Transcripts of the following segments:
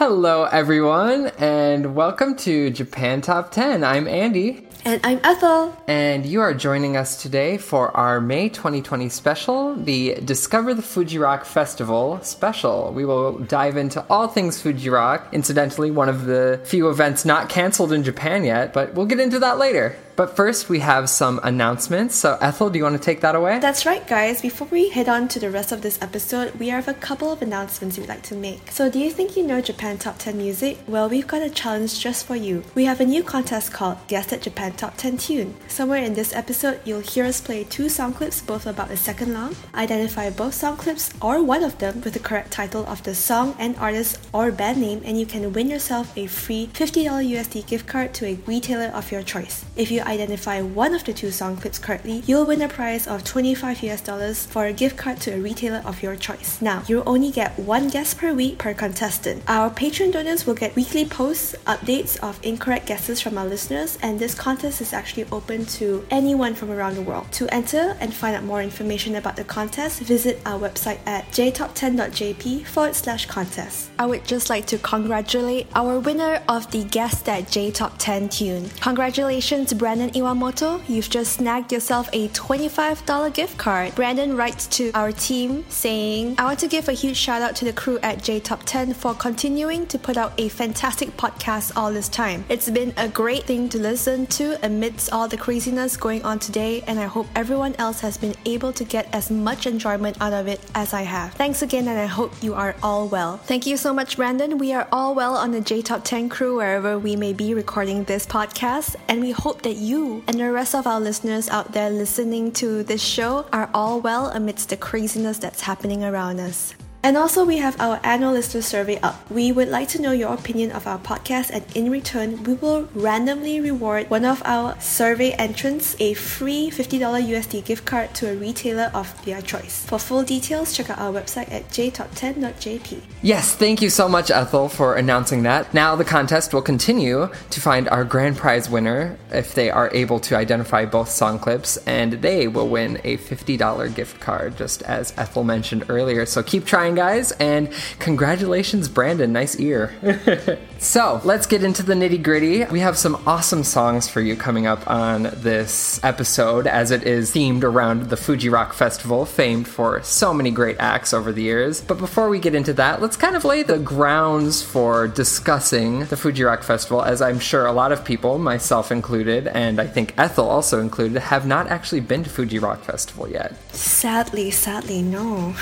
Hello, everyone, and welcome to Japan Top 10. I'm Andy. And I'm Ethel. And you are joining us today for our May 2020 special, the Discover the Fuji Rock Festival special. We will dive into all things Fuji Rock. Incidentally, one of the few events not canceled in Japan yet, but we'll get into that later. But first, we have some announcements. So, Ethel, do you want to take that away? That's right, guys. Before we head on to the rest of this episode, we have a couple of announcements we'd like to make. So, do you think you know Japan Top 10 music? Well, we've got a challenge just for you. We have a new contest called Guess That Japan Top 10 Tune. Somewhere in this episode, you'll hear us play two song clips, both about a second long. Identify both song clips or one of them with the correct title of the song and artist or band name, and you can win yourself a free $50 USD gift card to a retailer of your choice. If you identify one of the two song clips correctly, you'll win a prize of 25 US dollars for a gift card to a retailer of your choice. Now, you'll only get one guess per week per contestant. Our Patreon donors will get weekly posts, updates of incorrect guesses from our listeners, and this contest is actually open to anyone from around the world. To enter and find out more information about the contest, visit our website at jtop10.jp forward slash contest. I would just like to congratulate our winner of the Guess That J Top 10 tune. Congratulations, Brandon Iwamoto. You've just snagged yourself a $25 gift card. Brandon writes to our team saying, I want to give a huge shout out to the crew at J Top 10 for continuing to put out a fantastic podcast all this time. It's been a great thing to listen to amidst all the craziness going on today, and I hope everyone else has been able to get as much enjoyment out of it as I have. Thanks again, and I hope you are all well. Thank you so much, Brandon. We are all well on the J Top 10 crew wherever we may be recording this podcast, and we hope that you and the rest of our listeners out there listening to this show are all well amidst the craziness that's happening around us. And also, we have our annual listener survey up. We would like to know your opinion of our podcast, and in return, we will randomly reward one of our survey entrants a free $50 USD gift card to a retailer of their choice. For full details, check out our website at jtop10.jp. Yes, thank you so much, Ethel, for announcing that. Now the contest will continue to find our grand prize winner if they are able to identify both song clips, and they will win a $50 gift card, just as Ethel mentioned earlier. So keep trying, guys, and congratulations, Brandon. Nice ear. so let's get into the nitty gritty. We have some awesome songs for you coming up on this episode, as it is themed around the Fuji Rock Festival, famed for so many great acts over the years. But before we get into that, let's kind of lay the grounds for discussing the Fuji Rock Festival, as I'm sure a lot of people, myself included, and I think Ethel also included, have not actually been to Fuji Rock Festival yet. Sadly, sadly, no.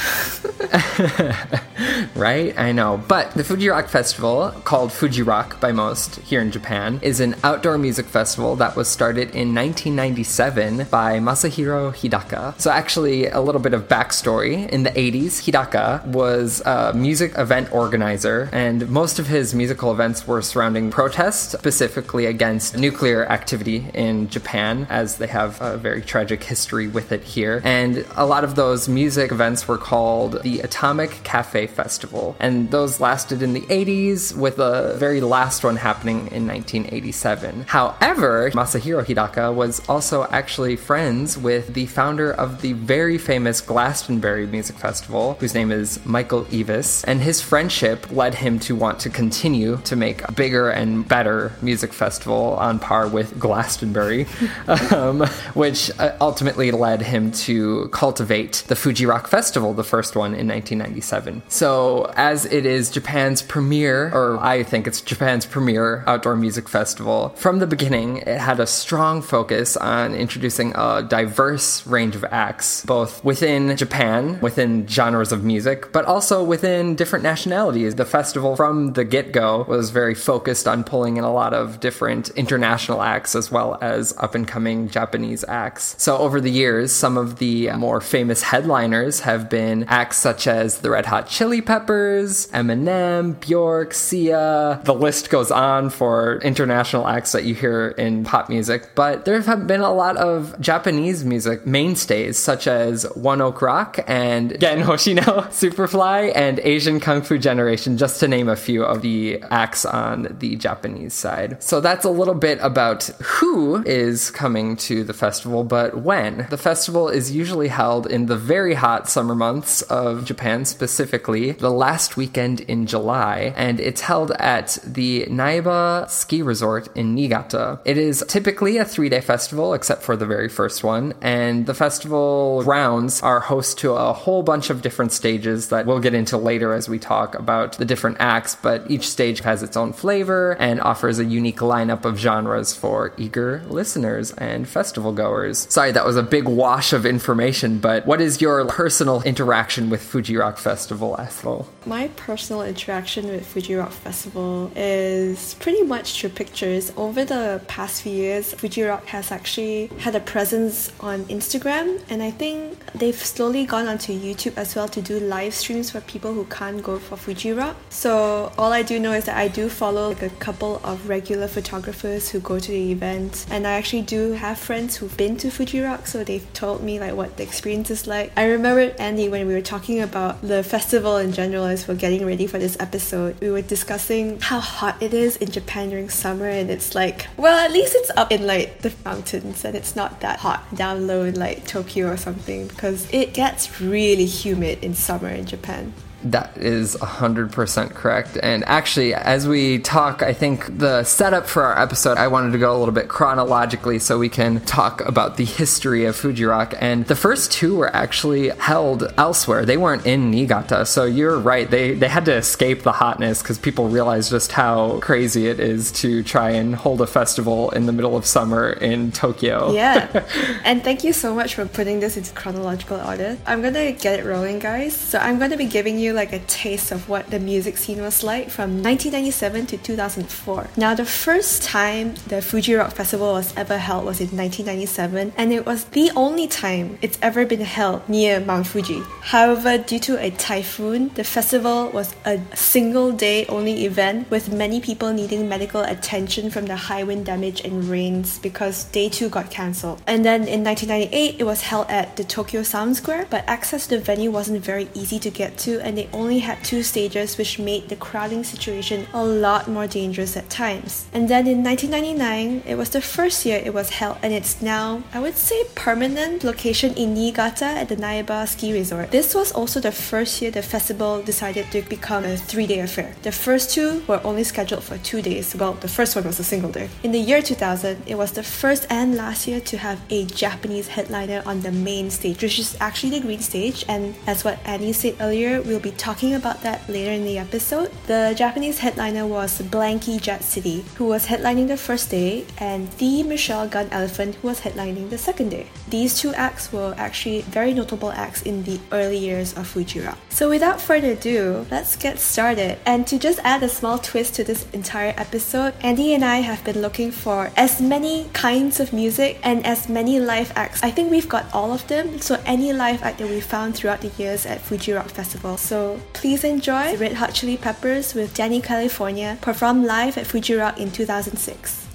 right? I know. But the Fuji Rock Festival, called Fuji Rock by most here in Japan, is an outdoor music festival that was started in 1997 by Masahiro Hidaka. So, actually, a little bit of backstory. In the 80s, Hidaka was a music event organizer, and most of his musical events were surrounding protests, specifically against nuclear activity in Japan, as they have a very tragic history with it here. And a lot of those music events were called the Atomic Cafe Festival. And those lasted in the 80s with a very last one happening in 1987. However, Masahiro Hidaka was also actually friends with the founder of the very famous Glastonbury Music Festival, whose name is Michael Eavis, and his friendship led him to want to continue to make a bigger and better music festival on par with Glastonbury, um, which uh, ultimately led him to cultivate the Fuji Rock Festival, the first one in 1997. So, as it is Japan's premier, or I think it's Japan's premier outdoor music festival, from the beginning, it had a strong focus on introducing a diverse range of acts, both within Japan, within genres of music, but also within different nationalities. The festival from the get go was very focused on pulling in a lot of different international acts as well as up and coming Japanese acts. So, over the years, some of the more famous headliners have been acts such as the Red Hot Chili Peppers, Eminem, Bjork, Sia. The list goes on for international acts that you hear in pop music, but there have been a lot of Japanese music mainstays such as One Ok Rock and Gen Hoshino, Superfly, and Asian Kung Fu Generation, just to name a few of the acts on the Japanese side. So that's a little bit about who is coming to the festival, but when. The festival is usually held in the very hot summer months of Japan, specifically the last weekend in July, and it's held at the Naeba Ski Resort in Niigata. It is typically a three day festival, except for the very first one, and the festival grounds are host to a whole bunch of different stages that we'll get into later as we talk about the different acts, but each stage has its own flavor and offers a unique lineup of genres for eager listeners and festival goers. Sorry, that was a big wash of information, but what is your personal interaction with Fuji Rock Festival, Ethel? My personal interaction with Fuji Rock Festival is pretty much through pictures. Over the past few years, Fuji Rock has actually had a presence on Instagram, and I think they've slowly gone onto YouTube as well to do live streams for people who can't go for Fuji Rock. So all I do know is that I do follow like a couple of regular photographers who go to the event, and I actually do have friends who've been to Fuji Rock, so they've told me like what the experience is like. I remember Andy when we were talking about the festival in general as we're getting ready for this episode. We were discussing how hot it is in Japan during summer, and it's like, well, at least it's up in like the mountains, and it's not that hot down low in like Tokyo or something because it gets really humid in summer in Japan. That is 100% correct. And actually, as we talk, I think the setup for our episode, I wanted to go a little bit chronologically so we can talk about the history of Fuji Rock. And the first two were actually held elsewhere. They weren't in Niigata. So you're right. They, they had to escape the hotness because people realized just how crazy it is to try and hold a festival in the middle of summer in Tokyo. Yeah. and thank you so much for putting this into chronological order. I'm going to get it rolling, guys. So I'm going to be giving you like a taste of what the music scene was like from 1997 to 2004. Now, the first time the Fuji Rock Festival was ever held was in 1997, and it was the only time it's ever been held near Mount Fuji. However, due to a typhoon, the festival was a single day only event with many people needing medical attention from the high wind damage and rains because day two got cancelled. And then in 1998, it was held at the Tokyo Sound Square, but access to the venue wasn't very easy to get to, and they only had two stages, which made the crowding situation a lot more dangerous at times. And then in 1999, it was the first year it was held, and it's now, I would say, permanent location in Niigata at the Naeba Ski Resort. This was also the first year the festival decided to become a three-day affair. The first two were only scheduled for two days. Well, the first one was a single day. In the year 2000, it was the first and last year to have a Japanese headliner on the main stage, which is actually the green stage. And as what Andy said earlier, we'll be talking about that later in the episode. The Japanese headliner was Blanky Jet City, who was headlining the first day, and the Michelle Gun Elephant, who was headlining the second day. These two acts were actually very notable acts in the early years of Fuji Rock. So without further ado, let's get started. And to just add a small twist to this entire episode, Andy and I have been looking for as many kinds of music and as many live acts. I think we've got all of them, so any live act that we found throughout the years at Fuji Rock Festival. So please enjoy Red Hot Chili Peppers with Dani California performed live at Fuji Rock in 2006.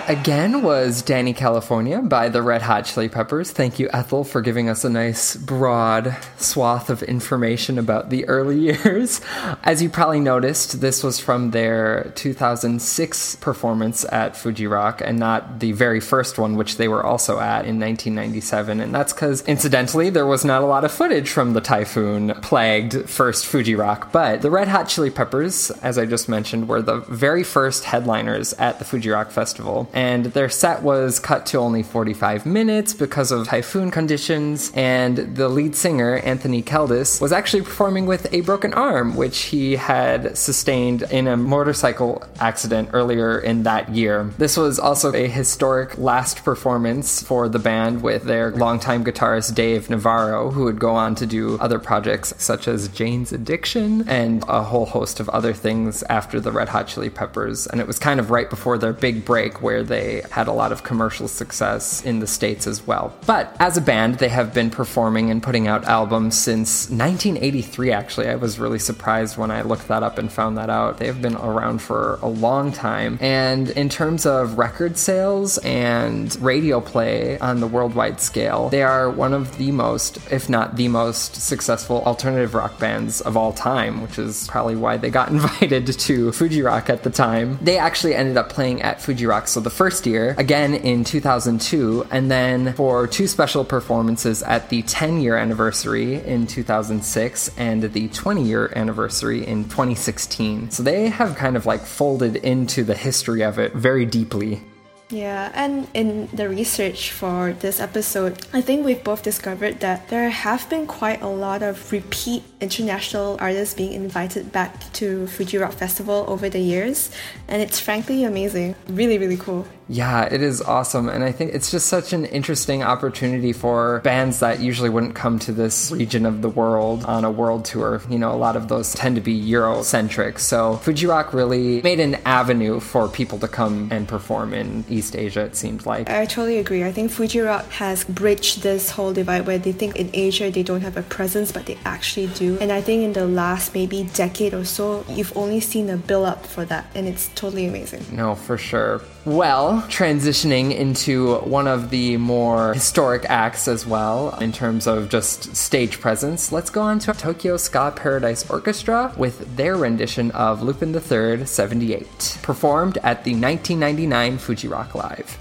That again was Dani California by the Red Hot Chili Peppers. Thank you, Ethel, for giving us a nice broad swath of information about the early years. As you probably noticed, this was from their 2006 performance at Fuji Rock and not the very first one, which they were also at in 1997. And that's because, incidentally, there was not a lot of footage from the typhoon plagued first Fuji Rock. But the Red Hot Chili Peppers, as I just mentioned, were the very first headliners at the Fuji Rock Festival and their set was cut to only 45 minutes because of typhoon conditions. And the lead singer, Anthony Kiedis, was actually performing with a broken arm, which he had sustained in a motorcycle accident earlier in that year. This was also a historic last performance for the band with their longtime guitarist Dave Navarro, who would go on to do other projects such as Jane's Addiction and a whole host of other things after the Red Hot Chili Peppers. And it was kind of right before their big break where they had a lot of commercial success in the States as well. But as a band, they have been performing and putting out albums since 1983, actually. I was really surprised when I looked that up and found that out. They have been around for a long time. And in terms of record sales and radio play on the worldwide scale, they are one of the most, if not the most, successful alternative rock bands of all time, which is probably why they got invited to Fuji Rock at the time. They actually ended up playing at Fuji Rock so the first year, again in 2002, and then for two special performances at the 10 year anniversary in 2006 and the 20 year anniversary in 2016. So they have kind of like folded into the history of it very deeply. Yeah, and in the research for this episode, I think we've both discovered that there have been quite a lot of repeat international artists being invited back to Fuji Rock Festival over the years, and it's frankly amazing. Really, really cool. Yeah, it is awesome. And I think it's just such an interesting opportunity for bands that usually wouldn't come to this region of the world on a world tour. You know, a lot of those tend to be Eurocentric. So Fuji Rock really made an avenue for people to come and perform in East Asia, it seemed like. I totally agree. I think Fuji Rock has bridged this whole divide where they think in Asia they don't have a presence, but they actually do. And I think in the last maybe decade or so, you've only seen a build up for that. And it's totally amazing. No, for sure. Well, transitioning into one of the more historic acts as well, in terms of just stage presence, let's go on to Tokyo Ska Paradise Orchestra with their rendition of Lupin III 78, performed at the 1999 Fuji Rock Live.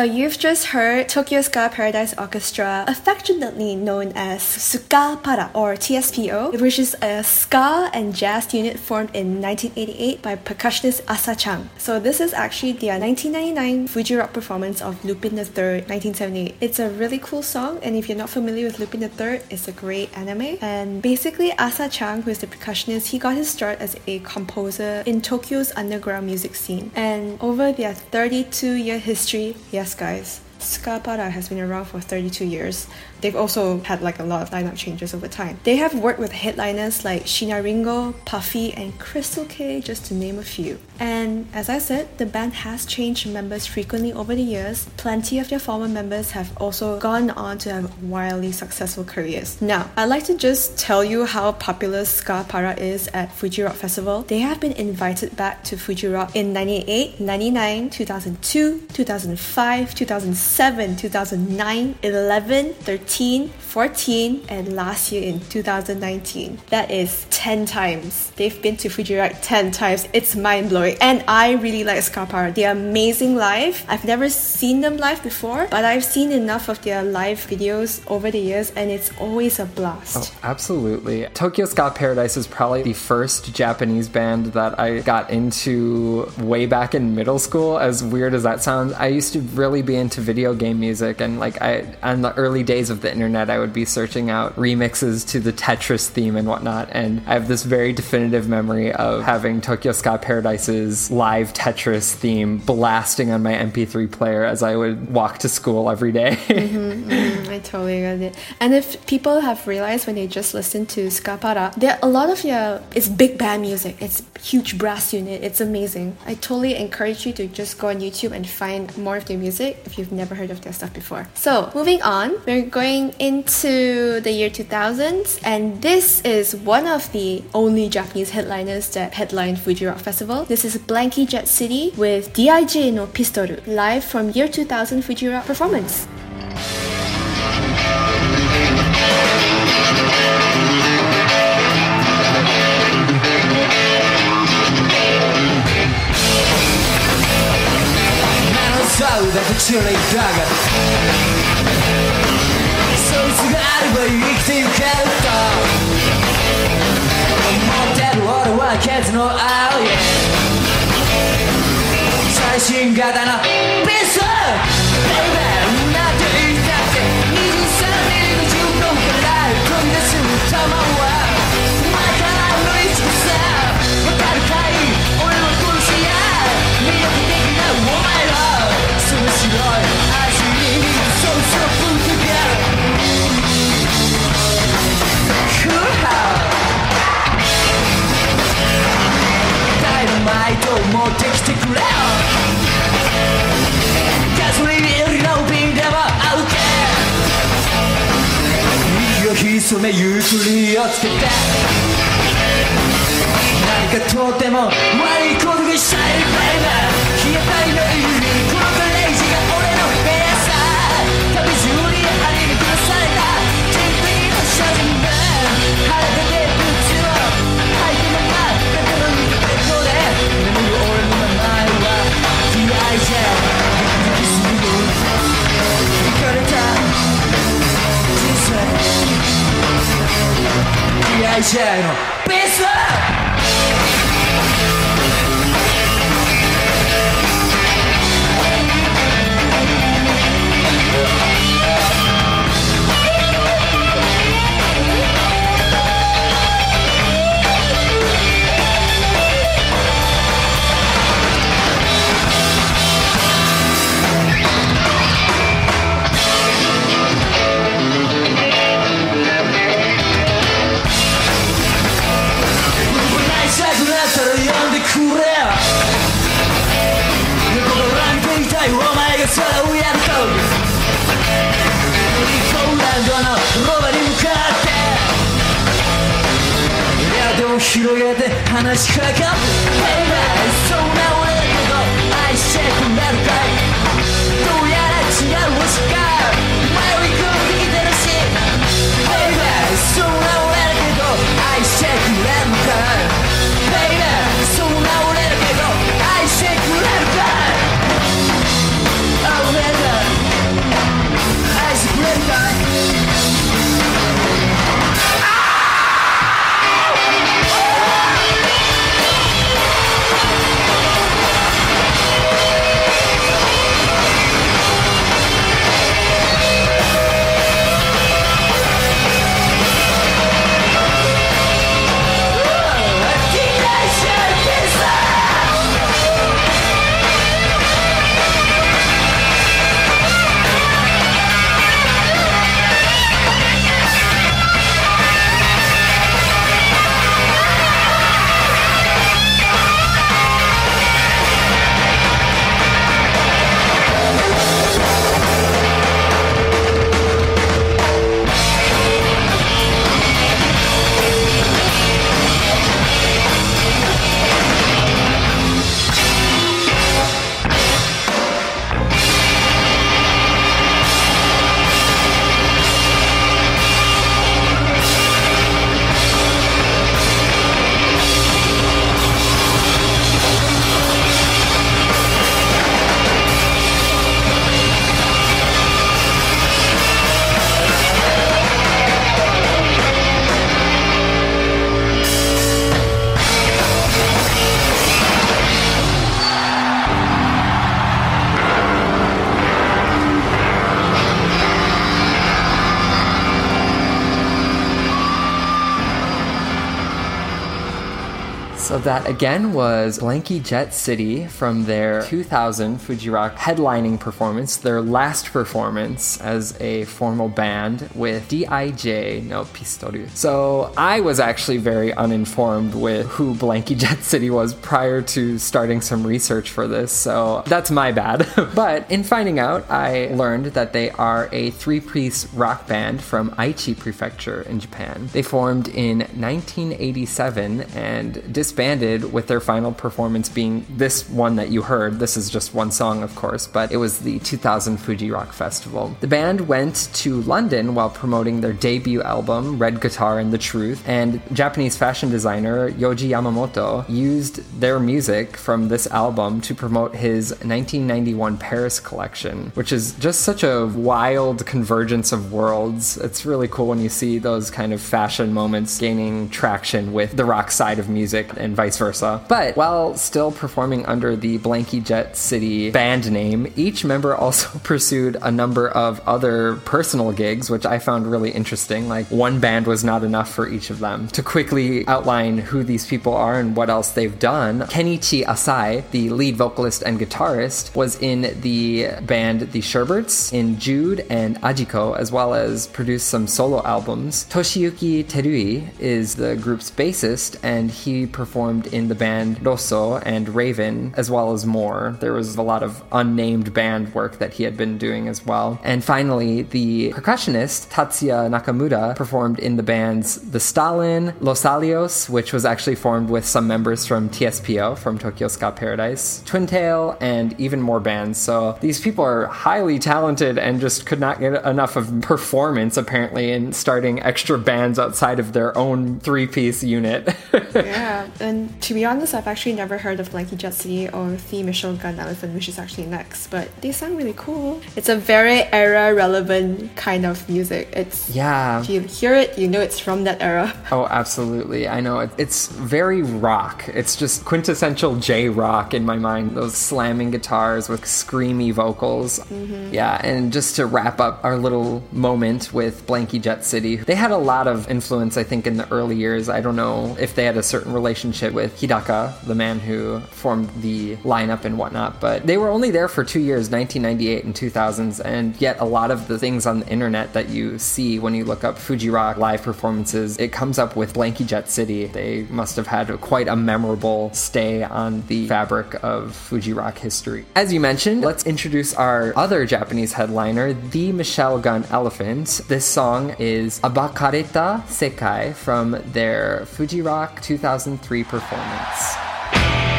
So you've just heard Tokyo Ska Paradise Orchestra, affectionately known as Ska Para or TSPO, which is a ska and jazz unit formed in 1988 by percussionist Asa Chang. So this is actually their 1999 Fuji Rock performance of Lupin III 1978. It's a really cool song and if you're not familiar with Lupin III, it's a great anime. And basically Asa Chang, who is the percussionist, he got his start as a composer in Tokyo's underground music scene. And over their 32 year history, yes guys, Ska Para has been around for 32 years. They've also had like a lot of lineup changes over time. They have worked with headliners like Sheena Ringo, Puffy, and Crystal Kay, just to name a few. And as I said, the band has changed members frequently over the years. Plenty of their former members have also gone on to have wildly successful careers. Now, I'd like to just tell you how popular Ska Para is at Fuji Rock Festival. They have been invited back to Fuji Rock in 98, 99, 2002, 2005, 2007, 2009, 11, 13, 14, and last year in 2019. That is 10 times. They've been to Fuji Rock 10 times. It's mind blowing. And I really like Ska They're amazing live. I've never seen them live before, but I've seen enough of their live videos over the years, and it's always a blast. Oh, absolutely. Tokyo Ska Paradise is probably the first Japanese band that I got into way back in middle school. As weird as that sounds, I used to really be into video game music, and like I, on the early days of the internet, I would be searching out remixes to the Tetris theme and whatnot. And I have this very definitive memory of having Tokyo Ska Paradise's live Tetris theme blasting on my MP3 player as I would walk to school every day. Mm-hmm, mm-hmm, I totally get it. And if people have realized when they just listen to Ska Para, there a lot of your it's big band music. It's huge brass unit. It's amazing. I totally encourage you to just go on YouTube and find more of their music if you've never heard of their stuff before. So moving on, we're going going into the year 2000s, and this is one of the only Japanese headliners that headlined Fuji Rock Festival. This is Blanky Jet City with DIJ no Pistoru, live from year 2000 Fuji Rock performance. Dagger ば生きてゆけると思ってる俺はケツの青い。最新型のピス。ベイベーめゆっくりをつけて。何かとても悪いことがしたい D.I.J. 広げて話しかかる。That again was Blanky Jet City from their 2000 Fuji Rock headlining performance, their last performance as a formal band with DIJ no Pistoru. So I was actually very uninformed with who Blanky Jet City was prior to starting some research for this, so that's my bad. but in finding out, I learned that they are a three piece rock band from Aichi Prefecture in Japan. They formed in 1987 and disbanded with their final performance being this one that you heard. This is just one song, of course, but it was the 2000 Fuji Rock Festival. The band went to London while promoting their debut album, Red Guitar and the Truth, and Japanese fashion designer Yoji Yamamoto used their music from this album to promote his 1991 Paris collection, which is just such a wild convergence of worlds. It's really cool when you see those kind of fashion moments gaining traction with the rock side of music and vice versa. But while still performing under the Blanky Jet City band name, each member also pursued a number of other personal gigs, which I found really interesting. Like one band was not enough for each of them. To quickly outline who these people are and what else they've done, Kenichi Asai, the lead vocalist and guitarist, was in the band The Sherbets, in Jude and AJICO, as well as produced some solo albums. Toshiyuki Terui is the group's bassist, and he performed in the band Rosso and Raven, as well as more. There was a lot of unnamed band work that he had been doing as well. And finally, the percussionist Tatsuya Nakamura performed in the bands The Stalin, Losalios, which was actually formed with some members from TSPO, from Tokyo Ska Paradise, Twin Tail, and even more bands. So these people are highly talented and just could not get enough of performance, apparently, in starting extra bands outside of their own three piece unit. yeah, and to be honest, I've actually never heard of Blanky Jet City or The Machine Gun Elephant, which is actually next, but they sound really cool. It's a very era relevant kind of music. It's yeah. If you hear it, you know it's from that era. Oh, absolutely. I know. It's very rock. It's just quintessential J rock in my mind. Those slamming guitars with screamy vocals. Mm-hmm. Yeah, and just to wrap up our little moment with Blanky Jet City, they had a lot of influence, I think, in the early years. I don't know if they had a certain relationship with Hidaka, the man who formed the lineup and whatnot, but they were only there for two years, 1998 and 2000s, and yet a lot of the things on the internet that you see when you look up Fuji Rock live performances, it comes up with Blanky Jet City. They must have had quite a memorable stay on the fabric of Fuji Rock history. As you mentioned, let's introduce our other Japanese headliner, the Michelle Gun Elephant. This song is Abakareta Sekai from their Fuji Rock 2003 performance performance.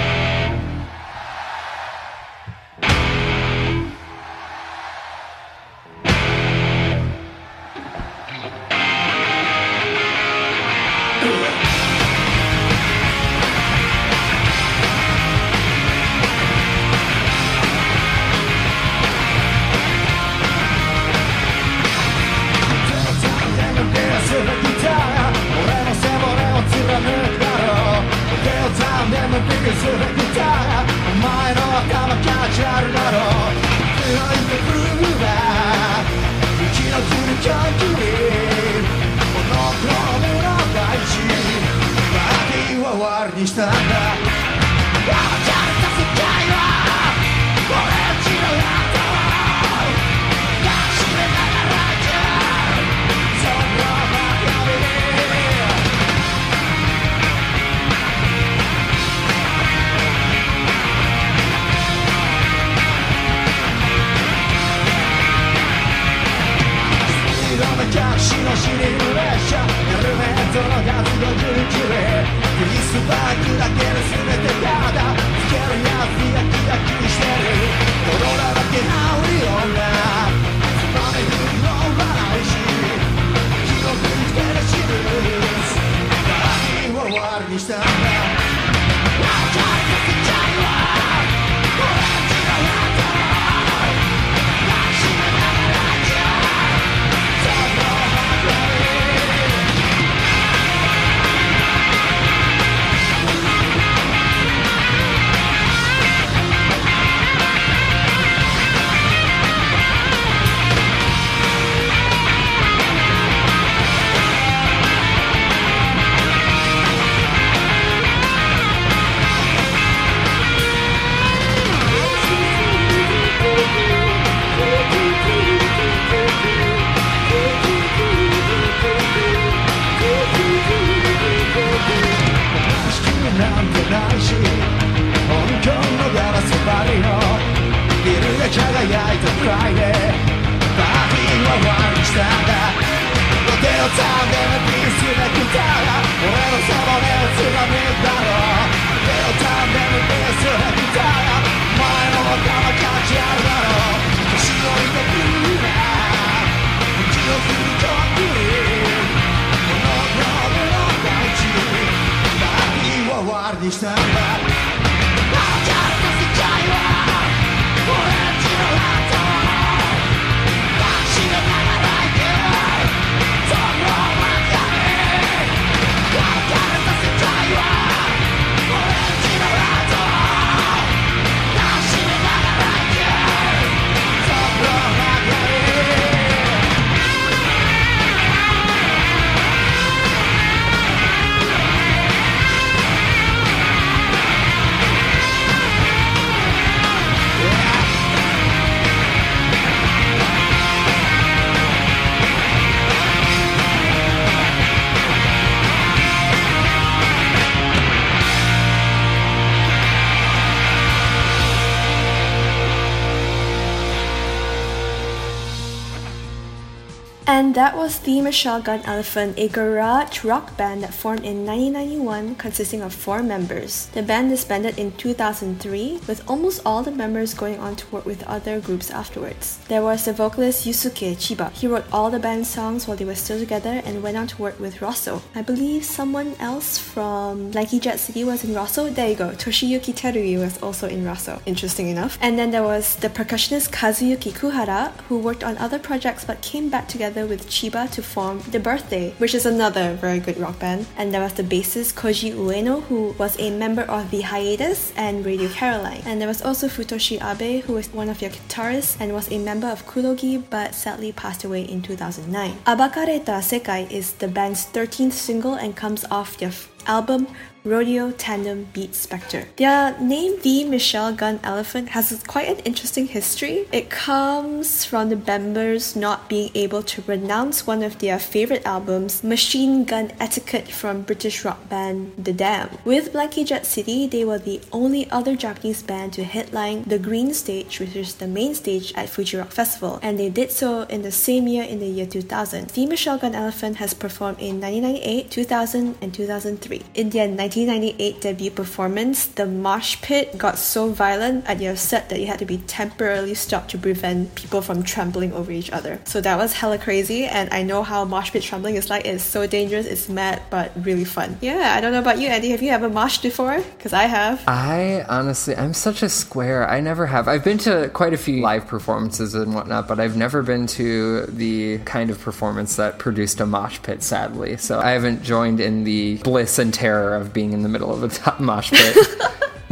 And that was the Michelle Gun Elephant, a garage rock band that formed in 1991 consisting of four members. The band disbanded in 2003, with almost all the members going on to work with other groups afterwards. There was the vocalist Yusuke Chiba. He wrote all the band's songs while they were still together and went on to work with Rosso. I believe someone else from Blankey Jet City was in Rosso. There you go. Toshiyuki Terui was also in Rosso. Interesting enough. And then there was the percussionist Kazuyuki Kuhara, who worked on other projects but came back together with Chiba to form The Birthday, which is another very good rock band. And there was the bassist Koji Ueno, who was a member of The Hiatus and Radio Caroline. And there was also Futoshi Abe, who was one of your guitarists and was a member of Kurogi but sadly passed away in 2009. Abakareta Sekai is the band's 13th single and comes off their album Rodeo Tandem Beat Spectre. Their name, The Michelle Gun Elephant, has quite an interesting history. It comes from the members not being able to pronounce one of their favorite albums, Machine Gun Etiquette from British rock band The Damned. With Blankey Jet City, they were the only other Japanese band to headline the Green Stage, which is the main stage at Fuji Rock Festival, and they did so in the same year in the year 2000. The Michelle Gun Elephant has performed in 1998, 2000, and 2003. In their 1998 debut performance, the mosh pit got so violent at their set that it had to be temporarily stopped to prevent people from trampling over each other. So that was hella crazy, and I know how mosh pit trampling is like. It's so dangerous, it's mad, but really fun. Yeah, I don't know about you, Andy. Have you ever moshed before? Because I have. I honestly, I'm such a square. I never have. I've been to quite a few live performances and whatnot, but I've never been to the kind of performance that produced a mosh pit, sadly. So I haven't joined in the bliss and terror of being in the middle of a mosh pit.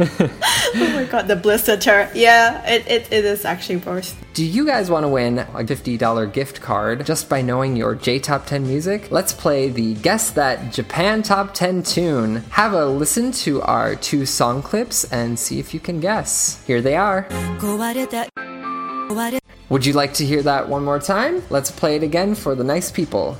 oh my god, the bliss terror. Yeah, it, it, it is actually worse. Do you guys want to win a $50 gift card just by knowing your J Top 10 music? Let's play the Guess That Japan Top 10 tune. Have a listen to our two song clips and see if you can guess. Here they are. Would you like to hear that one more time? Let's play it again for the nice people.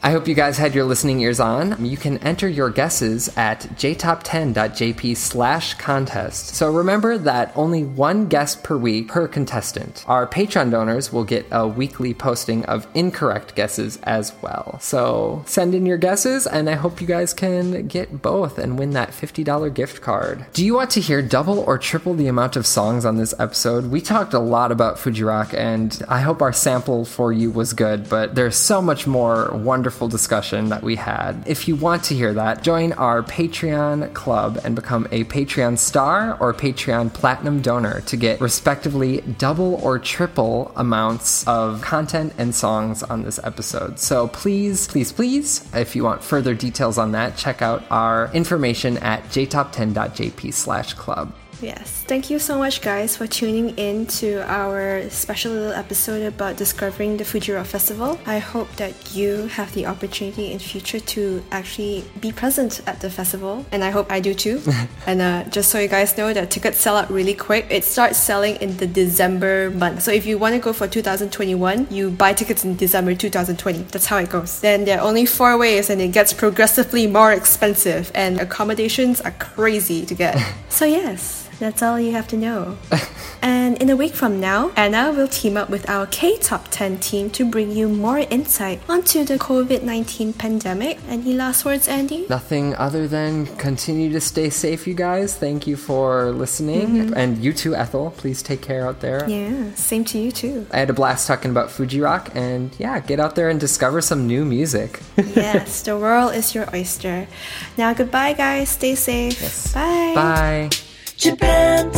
I hope you guys had your listening ears on. You can enter your guesses at jtop10.jp slash contest. So remember that only one guess per week per contestant. Our Patreon donors will get a weekly posting of incorrect guesses as well. So send in your guesses, and I hope you guys can get both and win that $50 gift card. Do you want to hear double or triple the amount of songs on this episode? We talked a lot about Fujirock, and I hope our sample for you was good, but there's so much more wonderful discussion that we had. If you want to hear that, join our Patreon club and become a Patreon star or Patreon platinum donor to get respectively double or triple amounts of content and songs on this episode. So please, please, please, if you want further details on that, check out our information at jtop10.jp slash club. Yes. Thank you so much, guys, for tuning in to our special little episode about discovering the Fuji Rock Festival. I hope that you have the opportunity in future to actually be present at the festival, and I hope I do too. and uh, just so you guys know, the tickets sell out really quick. It starts selling in the December month. So if you want to go for 2021, you buy tickets in December 2020. That's how it goes. Then there are only four ways, and it gets progressively more expensive, and accommodations are crazy to get. so yes. That's all you have to know. and in a week from now, Anna will team up with our K Top 10 team to bring you more insight onto the COVID 19 pandemic. Any last words, Andy? Nothing other than continue to stay safe, you guys. Thank you for listening. Mm-hmm. And you too, Ethel. Please take care out there. Yeah, same to you too. I had a blast talking about Fuji Rock, and yeah, get out there and discover some new music. yes, the world is your oyster. Now, goodbye, guys. Stay safe. Yes. Bye. Bye. Japan